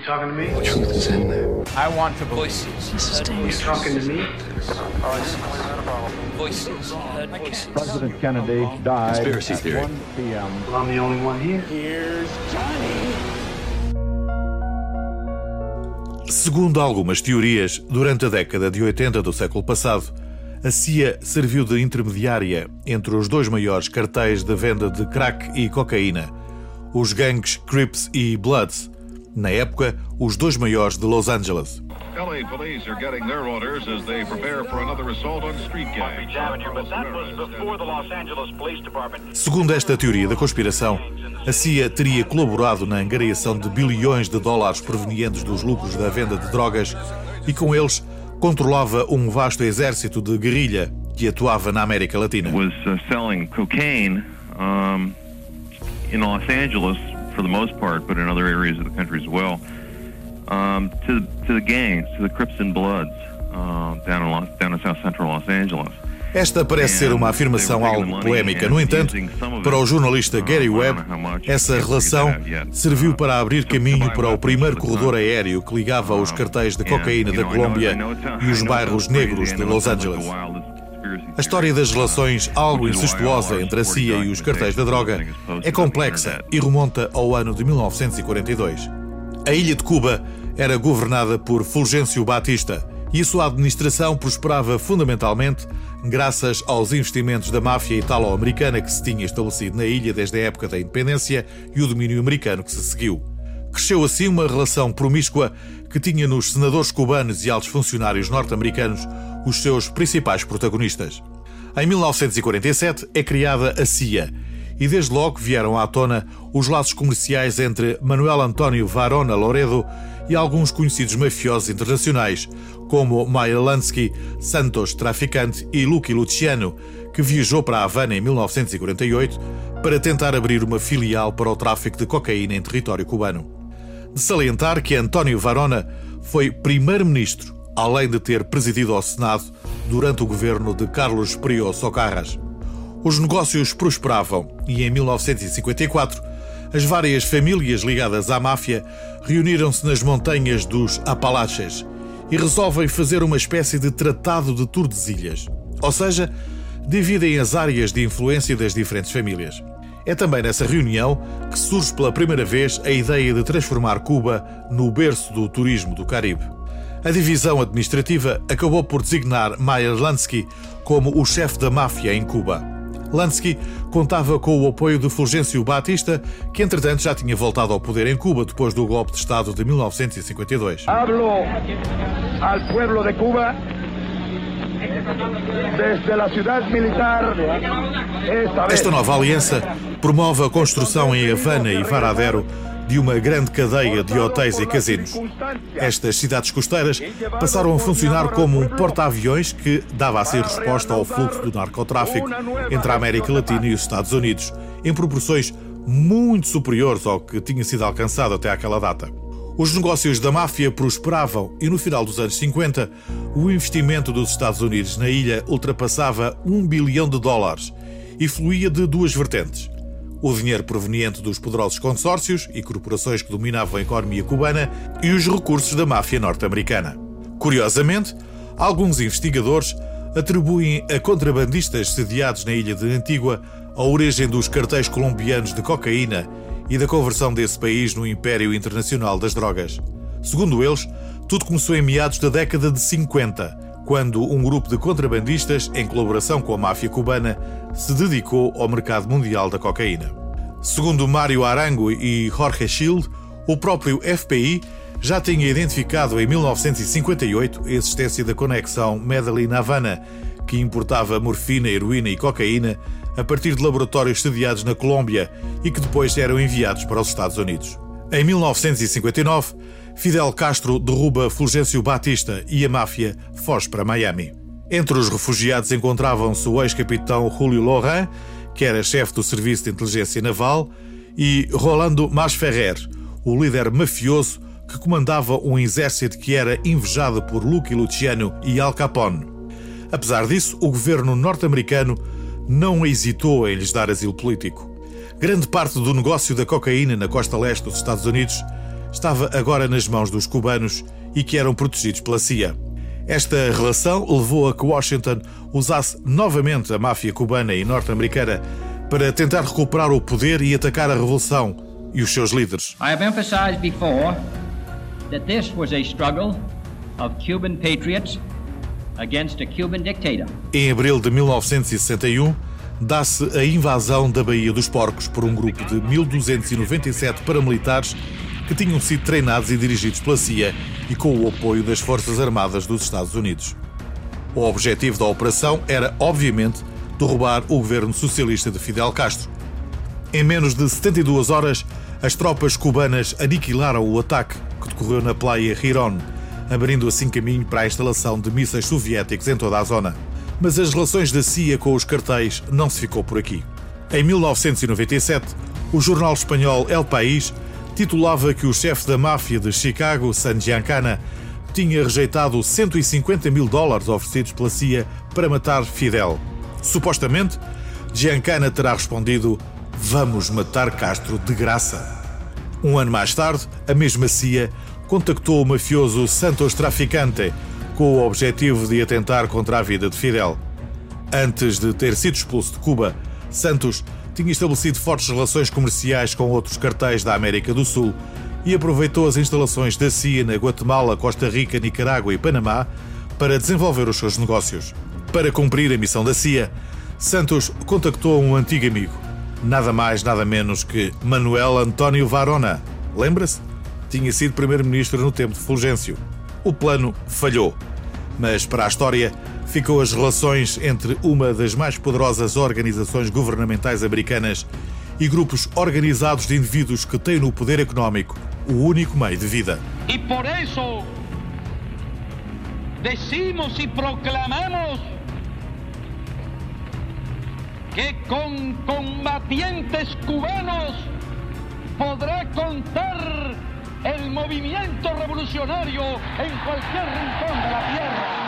You talking to me? The truth is in there. I want to voices. This is You dangerous. talking to me? Voices. President Kennedy died Conspiracy at theory. 1 p.m. Well, I'm the only one here. Segundo algumas teorias, durante a década de 80 do século passado, a CIA serviu de intermediária entre os dois maiores cartéis de venda de crack e cocaína, os gangues Crips e Bloods, na época, os dois maiores de Los Angeles. LA police are getting their orders as they prepare for another assault on street gangs. but that was before the Los Angeles Police Department. Segundo esta teoria da conspiração, a CIA teria colaborado na angariação de bilhões de dólares provenientes dos lucros da venda de drogas e, com eles, controlava um vasto exército de guerrilha que atuava na América Latina. was uh, selling cocaine um, in Los Angeles for the most part, but in other areas of the country as well, um, to, to the gangs, to the Crips and Bloods uh, down, in Los, down in South Central Los Angeles. Esta parece ser uma afirmação algo polémica. No entanto, para o jornalista Gary Webb, essa relação serviu para abrir caminho para o primeiro corredor aéreo que ligava os cartéis de cocaína da Colômbia e os bairros negros de Los Angeles. A história das relações algo incestuosa entre a CIA e os cartéis da droga é complexa e remonta ao ano de 1942. A ilha de Cuba era governada por Fulgêncio Batista e a sua administração prosperava fundamentalmente graças aos investimentos da máfia italo-americana que se tinha estabelecido na ilha desde a época da independência e o domínio americano que se seguiu. Cresceu assim uma relação promíscua que tinha nos senadores cubanos e altos funcionários norte-americanos os seus principais protagonistas. Em 1947 é criada a CIA e desde logo vieram à tona os laços comerciais entre Manuel António Varona Loredo e alguns conhecidos mafiosos internacionais, como Meyer Lansky, Santos Traficante e Lucky Luciano, que viajou para a Havana em 1948 para tentar abrir uma filial para o tráfico de cocaína em território cubano. De salientar que António Varona foi primeiro-ministro, além de ter presidido ao Senado durante o governo de Carlos Prió Socarras. Os negócios prosperavam e em 1954 as várias famílias ligadas à máfia reuniram-se nas montanhas dos Apalaches e resolvem fazer uma espécie de tratado de Tordesilhas, ou seja, dividem as áreas de influência das diferentes famílias. É também nessa reunião que surge pela primeira vez a ideia de transformar Cuba no berço do turismo do Caribe. A divisão administrativa acabou por designar Meyer Lansky como o chefe da máfia em Cuba. Lansky contava com o apoio de Fulgêncio Batista, que entretanto já tinha voltado ao poder em Cuba depois do golpe de Estado de 1952. Hablo pueblo de Cuba desde la ciudad militar. Esta. Esta nova aliança promove a construção em Havana e Varadero de uma grande cadeia de hotéis e casinos. Estas cidades costeiras passaram a funcionar como um porta-aviões que dava assim resposta ao fluxo do narcotráfico entre a América Latina e os Estados Unidos, em proporções muito superiores ao que tinha sido alcançado até aquela data. Os negócios da máfia prosperavam e no final dos anos 50 o investimento dos Estados Unidos na ilha ultrapassava um bilhão de dólares e fluía de duas vertentes. O dinheiro proveniente dos poderosos consórcios e corporações que dominavam a economia cubana e os recursos da máfia norte-americana. Curiosamente, alguns investigadores atribuem a contrabandistas sediados na ilha de Antígua a origem dos cartéis colombianos de cocaína e da conversão desse país no Império Internacional das Drogas. Segundo eles, tudo começou em meados da década de 50, quando um grupo de contrabandistas, em colaboração com a máfia cubana, se dedicou ao mercado mundial da cocaína. Segundo Mário Arango e Jorge Schild, o próprio FBI já tinha identificado em 1958 a existência da conexão Medellín-Havana, que importava morfina, heroína e cocaína a partir de laboratórios sediados na Colômbia e que depois eram enviados para os Estados Unidos. Em 1959, Fidel Castro derruba Fulgêncio Batista e a máfia foge para Miami. Entre os refugiados encontravam-se o ex-capitão Julio Loran, que era chefe do Serviço de Inteligência Naval, e Rolando Masferrer, o líder mafioso que comandava um exército que era invejado por Lucky Luciano e Al Capone. Apesar disso, o governo norte-americano não hesitou em lhes dar asilo político. Grande parte do negócio da cocaína na costa leste dos Estados Unidos estava agora nas mãos dos cubanos e que eram protegidos pela CIA. Esta relação levou a que Washington usasse novamente a máfia cubana e norte-americana para tentar recuperar o poder e atacar a revolução e os seus líderes. I have emphasized before that this was a struggle of Cuban patriots against a Cuban dictator. Em abril de 1961, dá-se a invasão da Baía dos Porcos por um grupo de 1297 paramilitares que tinham sido treinados e dirigidos pela CIA e com o apoio das Forças Armadas dos Estados Unidos. O objetivo da operação era, obviamente, derrubar o governo socialista de Fidel Castro. Em menos de 72 horas, as tropas cubanas aniquilaram o ataque que decorreu na praia Girón, abrindo assim caminho para a instalação de mísseis soviéticos em toda a zona. Mas as relações da CIA com os cartéis não se ficou por aqui. Em 1997, o jornal espanhol El País titulava que o chefe da máfia de Chicago, San Giancana, tinha rejeitado 150 mil dólares oferecidos pela CIA para matar Fidel. Supostamente, Giancana terá respondido: Vamos matar Castro de graça. Um ano mais tarde, a mesma CIA contactou o mafioso Santos Traficante com o objetivo de atentar contra a vida de Fidel. Antes de ter sido expulso de Cuba, Santos tinha estabelecido fortes relações comerciais com outros cartéis da América do Sul e aproveitou as instalações da CIA na Guatemala, Costa Rica, Nicarágua e Panamá para desenvolver os seus negócios. Para cumprir a missão da CIA, Santos contactou um antigo amigo, nada mais, nada menos que Manuel António Varona. Lembra-se? Tinha sido primeiro-ministro no tempo de Fulgêncio. O plano falhou, mas para a história ficou as relações entre uma das mais poderosas organizações governamentais americanas e grupos organizados de indivíduos que têm no poder económico o único meio de vida. E por isso decimos e proclamamos que com combatientes cubanos podrá contar el movimiento revolucionario en cualquier rincón de la tierra.